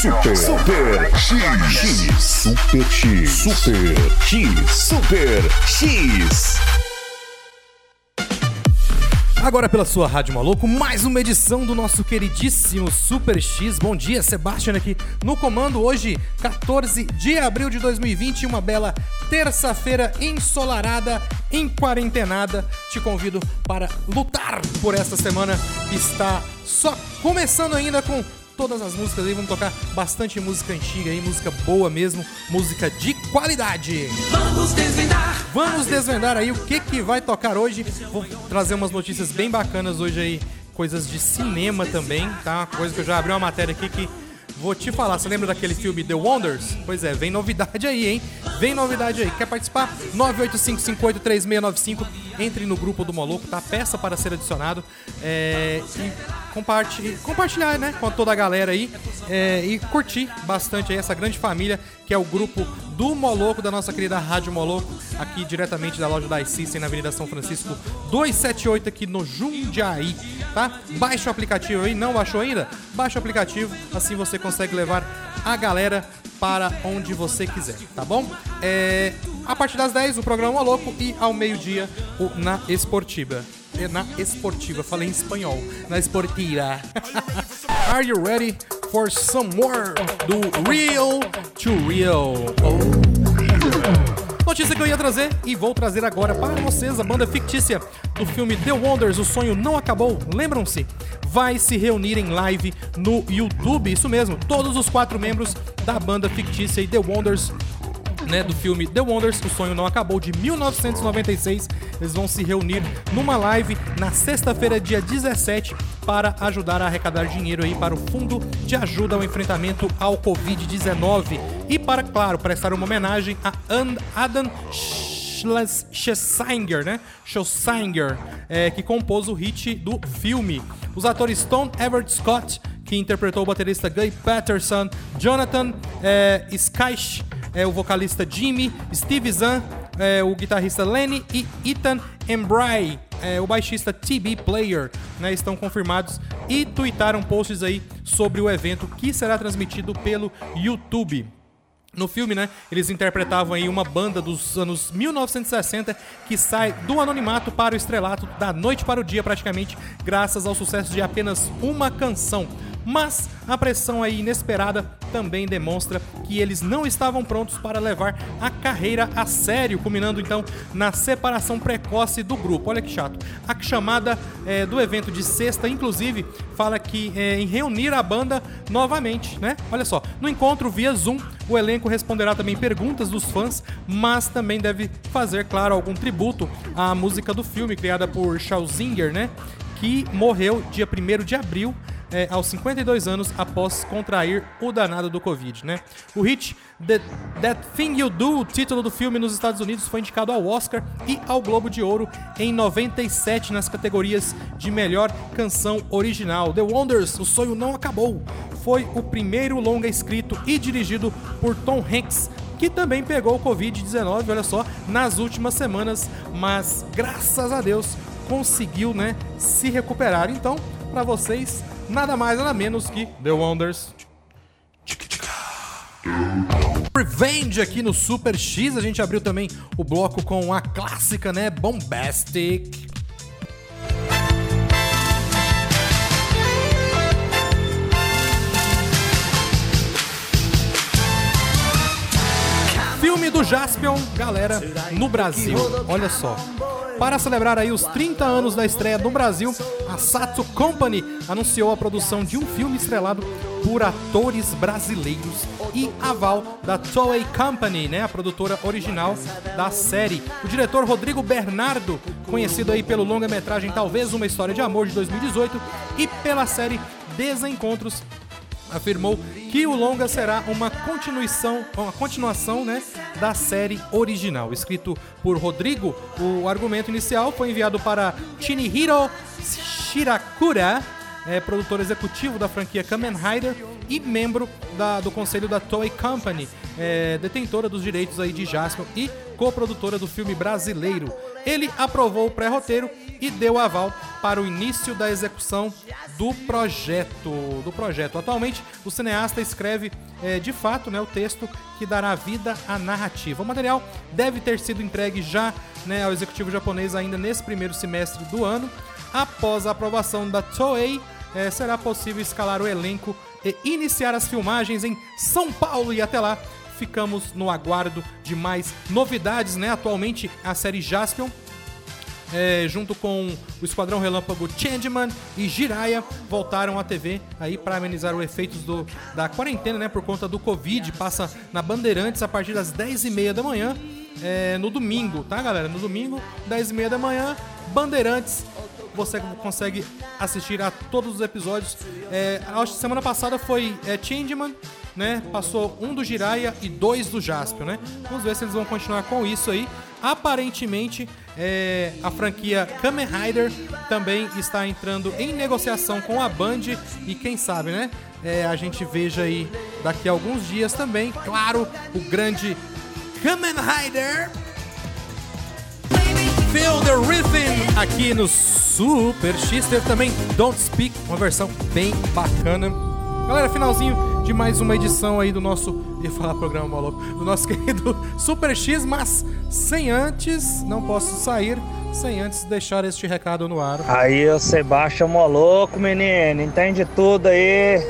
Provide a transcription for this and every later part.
Super Super X X Super X Super X Super X Agora pela sua Rádio Maluco, mais uma edição do nosso queridíssimo Super X. Bom dia, Sebastian aqui no comando. Hoje, 14 de abril de 2020, uma bela terça-feira ensolarada, enquarentenada. Te convido para lutar por esta semana que está só começando ainda com todas as músicas aí. Vamos tocar bastante música antiga aí, música boa mesmo, música de qualidade. Vamos desvendar. Vamos desvendar aí o que, que vai tocar hoje. Vou trazer umas notícias bem bacanas hoje aí, coisas de cinema também, tá? Coisa que eu já abri uma matéria aqui que vou te falar. Você lembra daquele filme The Wonders? Pois é, vem novidade aí, hein? Vem novidade aí. Quer participar? 985583695. Entre no grupo do Moloco, tá? Peça para ser adicionado. É, e compartilhar, né? Com toda a galera aí. é, e curtir bastante aí essa grande família que é o grupo do Moloco, da nossa querida Rádio Moloco, aqui diretamente da loja da iSystem na Avenida São Francisco 278 aqui no Jundiaí, tá? Baixa o aplicativo aí, não baixou ainda? Baixa o aplicativo, assim você consegue levar a galera para onde você quiser, tá bom? É, a partir das 10 o programa Moloco e ao meio-dia o Na Esportiva. É na esportiva, falei em espanhol. Na esportiva. Are you ready for some more do Real to Real? Oh. Notícia que eu ia trazer e vou trazer agora para vocês a banda fictícia do filme The Wonders, O Sonho Não Acabou. Lembram-se? Vai se reunir em live no YouTube, isso mesmo, todos os quatro membros da banda fictícia e The Wonders né, do filme The Wonders, O Sonho Não Acabou, de 1996. Eles vão se reunir numa live na sexta-feira, dia 17, para ajudar a arrecadar dinheiro aí para o Fundo de Ajuda ao Enfrentamento ao Covid-19 e para, claro, prestar uma homenagem a Adam Schles- Schlesinger, né? Schlesinger, é, que compôs o hit do filme. Os atores Tom Everett Scott, que interpretou o baterista Guy Patterson, Jonathan é, Skysh, é, o vocalista Jimmy, Steve Zahn, é, o guitarrista Lenny e Ethan Embry, é, o baixista TB Player, né, estão confirmados e tuitaram posts aí sobre o evento que será transmitido pelo YouTube. No filme, né, eles interpretavam aí uma banda dos anos 1960 que sai do anonimato para o estrelato da noite para o dia praticamente, graças ao sucesso de apenas uma canção. Mas a pressão aí inesperada também demonstra que eles não estavam prontos para levar a carreira a sério, culminando então na separação precoce do grupo. Olha que chato. A chamada eh, do evento de sexta, inclusive, fala que eh, em reunir a banda novamente, né? Olha só, no encontro via Zoom, o elenco responderá também perguntas dos fãs, mas também deve fazer, claro, algum tributo à música do filme criada por Schlesinger, né? Que morreu dia 1 de abril é, aos 52 anos após contrair o danado do Covid, né? O hit The, That Thing You Do, o título do filme nos Estados Unidos, foi indicado ao Oscar e ao Globo de Ouro em 97 nas categorias de melhor canção original. The Wonders, O Sonho Não Acabou, foi o primeiro longa escrito e dirigido por Tom Hanks, que também pegou o Covid-19, olha só, nas últimas semanas, mas graças a Deus conseguiu, né, se recuperar. Então, para vocês, nada mais nada menos que The Wonders. Revenge aqui no Super X, a gente abriu também o bloco com a clássica, né, Bombastic. Do Jaspion, galera, no Brasil. Olha só. Para celebrar aí os 30 anos da estreia no Brasil, a Satsu Company anunciou a produção de um filme estrelado por atores brasileiros e aval da Toei Company, né, a produtora original da série. O diretor Rodrigo Bernardo, conhecido aí pelo longa-metragem Talvez uma História de Amor de 2018 e pela série Desencontros afirmou que o longa será uma continuação, uma continuação né, da série original. Escrito por Rodrigo, o argumento inicial foi enviado para Shinihiro Shirakura, é, produtor executivo da franquia Kamen Rider e membro da, do conselho da Toei Company, é, detentora dos direitos aí de Jasper e co-produtora do filme brasileiro. Ele aprovou o pré-roteiro e deu aval para o início da execução do projeto. Do projeto. Atualmente, o cineasta escreve é, de fato né, o texto que dará vida à narrativa. O material deve ter sido entregue já né, ao executivo japonês ainda nesse primeiro semestre do ano. Após a aprovação da Toei, é, será possível escalar o elenco e iniciar as filmagens em São Paulo e até lá ficamos no aguardo de mais novidades, né? Atualmente a série Jaspion é, junto com o Esquadrão Relâmpago Changeman e Jiraya, voltaram à TV aí para amenizar os efeitos do, da quarentena, né? Por conta do Covid. Passa na Bandeirantes a partir das 10h30 da manhã, é, no domingo, tá, galera? No domingo, 10h30 da manhã, Bandeirantes. Você consegue assistir a todos os episódios. É, a semana passada foi é, Changeman, né? Passou um do Jiraya e dois do Jaspion, né? Vamos ver se eles vão continuar com isso aí. Aparentemente, é, a franquia Kamen Rider também está entrando em negociação com a Band e quem sabe, né? É, a gente veja aí daqui a alguns dias também, claro, o grande Kamen Rider Feel the Rhythm aqui no Super X. Também Don't Speak, uma versão bem bacana. Galera, finalzinho de mais uma edição aí do nosso. Ia falar programa maluco. Do nosso querido Super X, mas sem antes, não posso sair sem antes deixar este recado no ar. Aí o Sebastião Moloco, menino, entende tudo aí.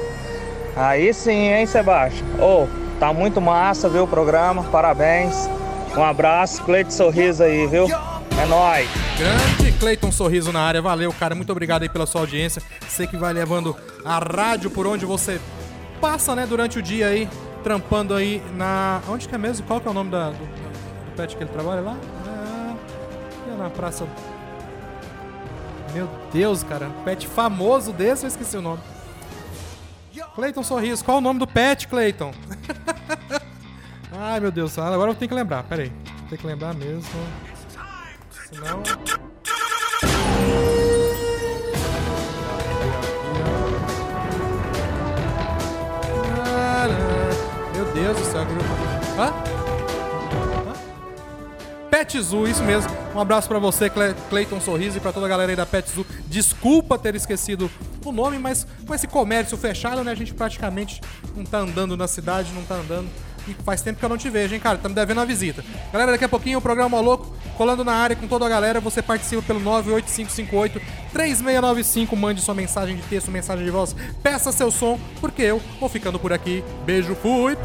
Aí sim, hein, Sebastião? Ô, oh, tá muito massa, viu, o programa, parabéns. Um abraço, Cleito Sorriso aí, viu? É nóis. Grande Cleiton Sorriso na área, valeu, cara. Muito obrigado aí pela sua audiência. Sei que vai levando a rádio por onde você passa, né, durante o dia aí, trampando aí na. Onde que é mesmo? Qual que é o nome da, do, do pet que ele trabalha lá? É... na praça. Meu Deus, cara. Pet famoso desse, eu esqueci o nome. Cleiton Sorriso, qual o nome do pet, Cleiton? Ai, meu Deus, agora eu tenho que lembrar, peraí. Tem que lembrar mesmo. Senão. Deus do céu. Hã? Hã? Pet Zoo, isso mesmo. Um abraço para você, Cleiton Sorriso, e para toda a galera aí da Pet Zoo. Desculpa ter esquecido o nome, mas com esse comércio fechado, né, a gente praticamente não tá andando na cidade, não tá andando e faz tempo que eu não te vejo, hein, cara? Tá me devendo uma visita. Galera, daqui a pouquinho o programa Louco, colando na área com toda a galera. Você participa pelo 98558-3695. Mande sua mensagem de texto, mensagem de voz. Peça seu som, porque eu vou ficando por aqui. Beijo, fui!